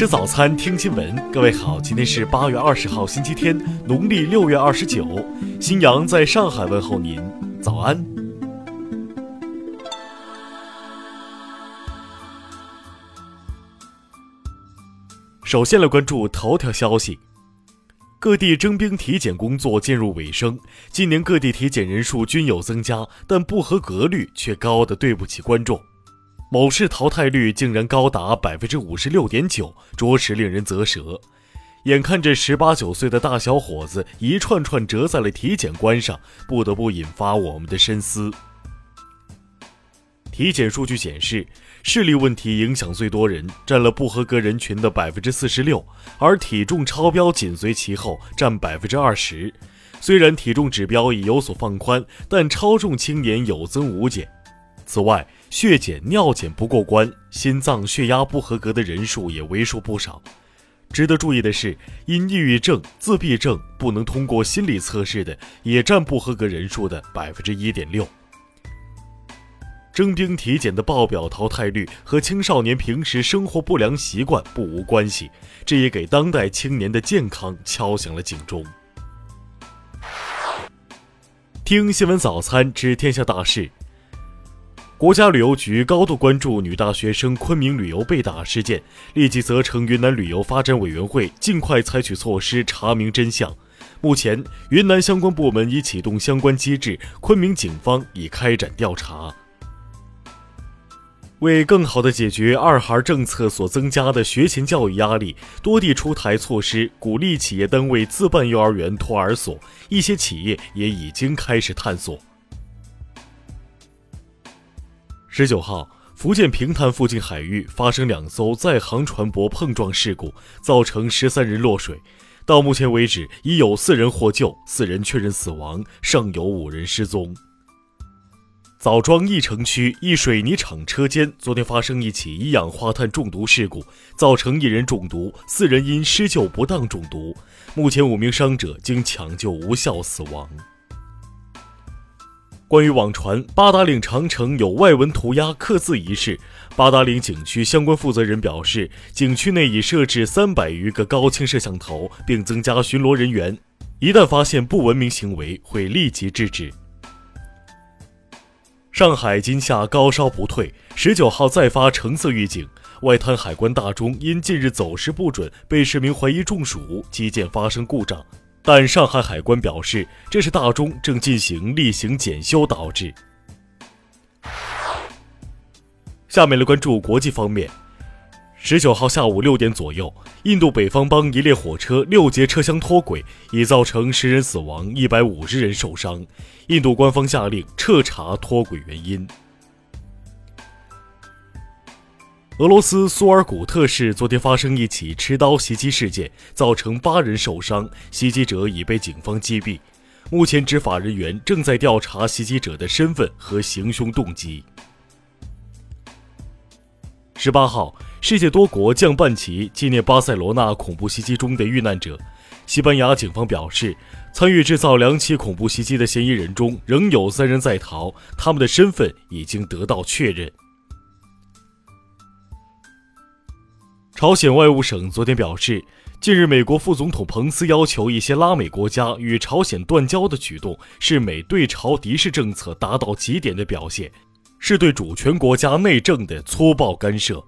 吃早餐，听新闻。各位好，今天是八月二十号，星期天，农历六月二十九。新阳在上海问候您，早安。首先来关注头条消息：各地征兵体检工作进入尾声，今年各地体检人数均有增加，但不合格率却高的对不起观众。某市淘汰率竟然高达百分之五十六点九，着实令人啧舌。眼看着十八九岁的大小伙子一串串折在了体检关上，不得不引发我们的深思。体检数据显示，视力问题影响最多人，占了不合格人群的百分之四十六，而体重超标紧随其后，占百分之二十。虽然体重指标已有所放宽，但超重青年有增无减。此外，血检、尿检不过关，心脏、血压不合格的人数也为数不少。值得注意的是，因抑郁症、自闭症不能通过心理测试的，也占不合格人数的百分之一点六。征兵体检的报表淘汰率和青少年平时生活不良习惯不无关系，这也给当代青年的健康敲响了警钟。听新闻早餐知天下大事。国家旅游局高度关注女大学生昆明旅游被打事件，立即责成云南旅游发展委员会尽快采取措施查明真相。目前，云南相关部门已启动相关机制，昆明警方已开展调查。为更好地解决二孩政策所增加的学前教育压力，多地出台措施，鼓励企业单位自办幼儿园、托儿所，一些企业也已经开始探索。十九号，福建平潭附近海域发生两艘在航船舶碰撞事故，造成十三人落水。到目前为止，已有四人获救，四人确认死亡，尚有五人失踪。枣庄义城区一水泥厂车间昨天发生一起一氧化碳中毒事故，造成一人中毒，四人因施救不当中毒。目前五名伤者经抢救无效死亡。关于网传八达岭长城有外文涂鸦刻字一事，八达岭景区相关负责人表示，景区内已设置三百余个高清摄像头，并增加巡逻人员，一旦发现不文明行为，会立即制止。上海今夏高烧不退，十九号再发橙色预警，外滩海关大钟因近日走时不准，被市民怀疑中暑，机件发生故障。但上海海关表示，这是大钟正进行例行检修导致。下面来关注国际方面。十九号下午六点左右，印度北方邦一列火车六节车厢脱轨，已造成十人死亡、一百五十人受伤。印度官方下令彻查脱轨原因。俄罗斯苏尔古特市昨天发生一起持刀袭击事件，造成八人受伤，袭击者已被警方击毙。目前，执法人员正在调查袭击者的身份和行凶动机。十八号，世界多国降半旗纪念巴塞罗那恐怖袭击中的遇难者。西班牙警方表示，参与制造两起恐怖袭击的嫌疑人中仍有三人在逃，他们的身份已经得到确认。朝鲜外务省昨天表示，近日美国副总统彭斯要求一些拉美国家与朝鲜断交的举动，是美对朝敌视政策达到极点的表现，是对主权国家内政的粗暴干涉。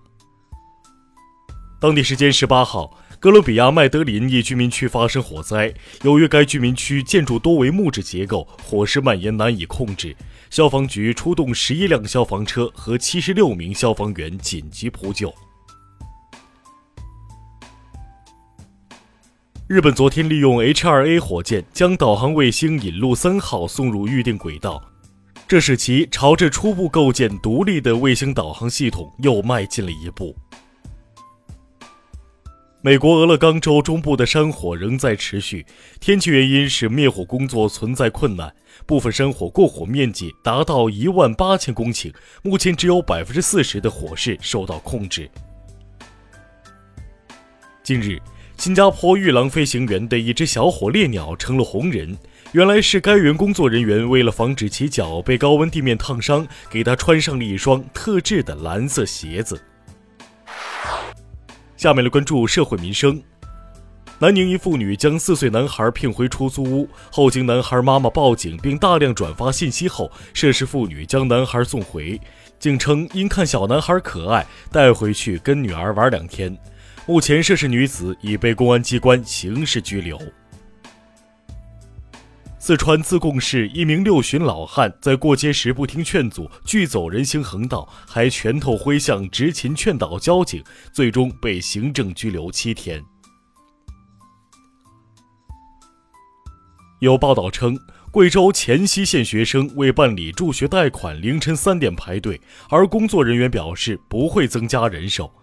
当地时间十八号，哥伦比亚麦德林一居民区发生火灾，由于该居民区建筑多为木质结构，火势蔓延难以控制，消防局出动十一辆消防车和七十六名消防员紧急扑救。日本昨天利用 H2A 火箭将导航卫星引路三号送入预定轨道，这使其朝着初步构建独立的卫星导航系统又迈进了一步。美国俄勒冈州中部的山火仍在持续，天气原因使灭火工作存在困难，部分山火过火面积达到一万八千公顷，目前只有百分之四十的火势受到控制。近日。新加坡玉郎飞行员的一只小火烈鸟成了红人，原来是该员工作人员为了防止其脚被高温地面烫伤，给他穿上了一双特制的蓝色鞋子。下面来关注社会民生。南宁一妇女将四岁男孩骗回出租屋后，经男孩妈妈报警并大量转发信息后，涉事妇女将男孩送回，竟称因看小男孩可爱，带回去跟女儿玩两天。目前，涉事女子已被公安机关刑事拘留。四川自贡市一名六旬老汉在过街时不听劝阻，拒走人行横道，还拳头挥向执勤劝导交警，最终被行政拘留七天。有报道称，贵州黔西县学生为办理助学贷款，凌晨三点排队，而工作人员表示不会增加人手。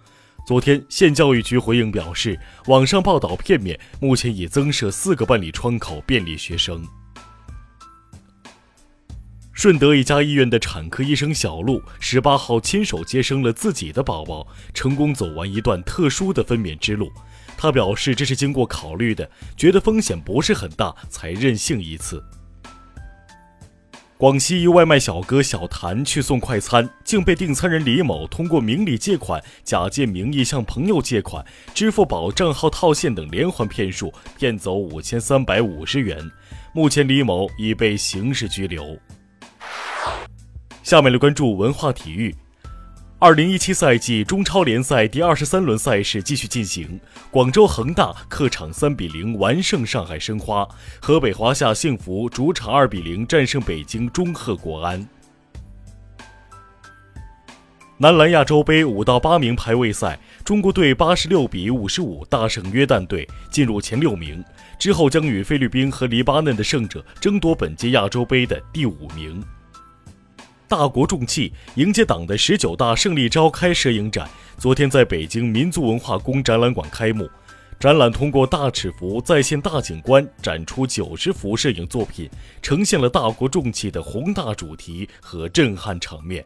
昨天，县教育局回应表示，网上报道片面，目前已增设四个办理窗口，便利学生。顺德一家医院的产科医生小陆，十八号亲手接生了自己的宝宝，成功走完一段特殊的分娩之路。他表示，这是经过考虑的，觉得风险不是很大，才任性一次。广西一外卖小哥小谭去送快餐，竟被订餐人李某通过明里借款、假借名义向朋友借款、支付宝账号套现等连环骗术，骗走五千三百五十元。目前，李某已被刑事拘留。下面来关注文化体育。二零一七赛季中超联赛第二十三轮赛事继续进行，广州恒大客场三比零完胜上海申花，河北华夏幸福主场二比零战胜北京中赫国安。男篮亚洲杯五到八名排位赛，中国队八十六比五十五大胜约旦队，进入前六名，之后将与菲律宾和黎巴嫩的胜者争夺本届亚洲杯的第五名。大国重器迎接党的十九大胜利召开摄影展，昨天在北京民族文化宫展览馆开幕。展览通过大尺幅再现大景观，展出九十幅摄影作品，呈现了大国重器的宏大主题和震撼场面。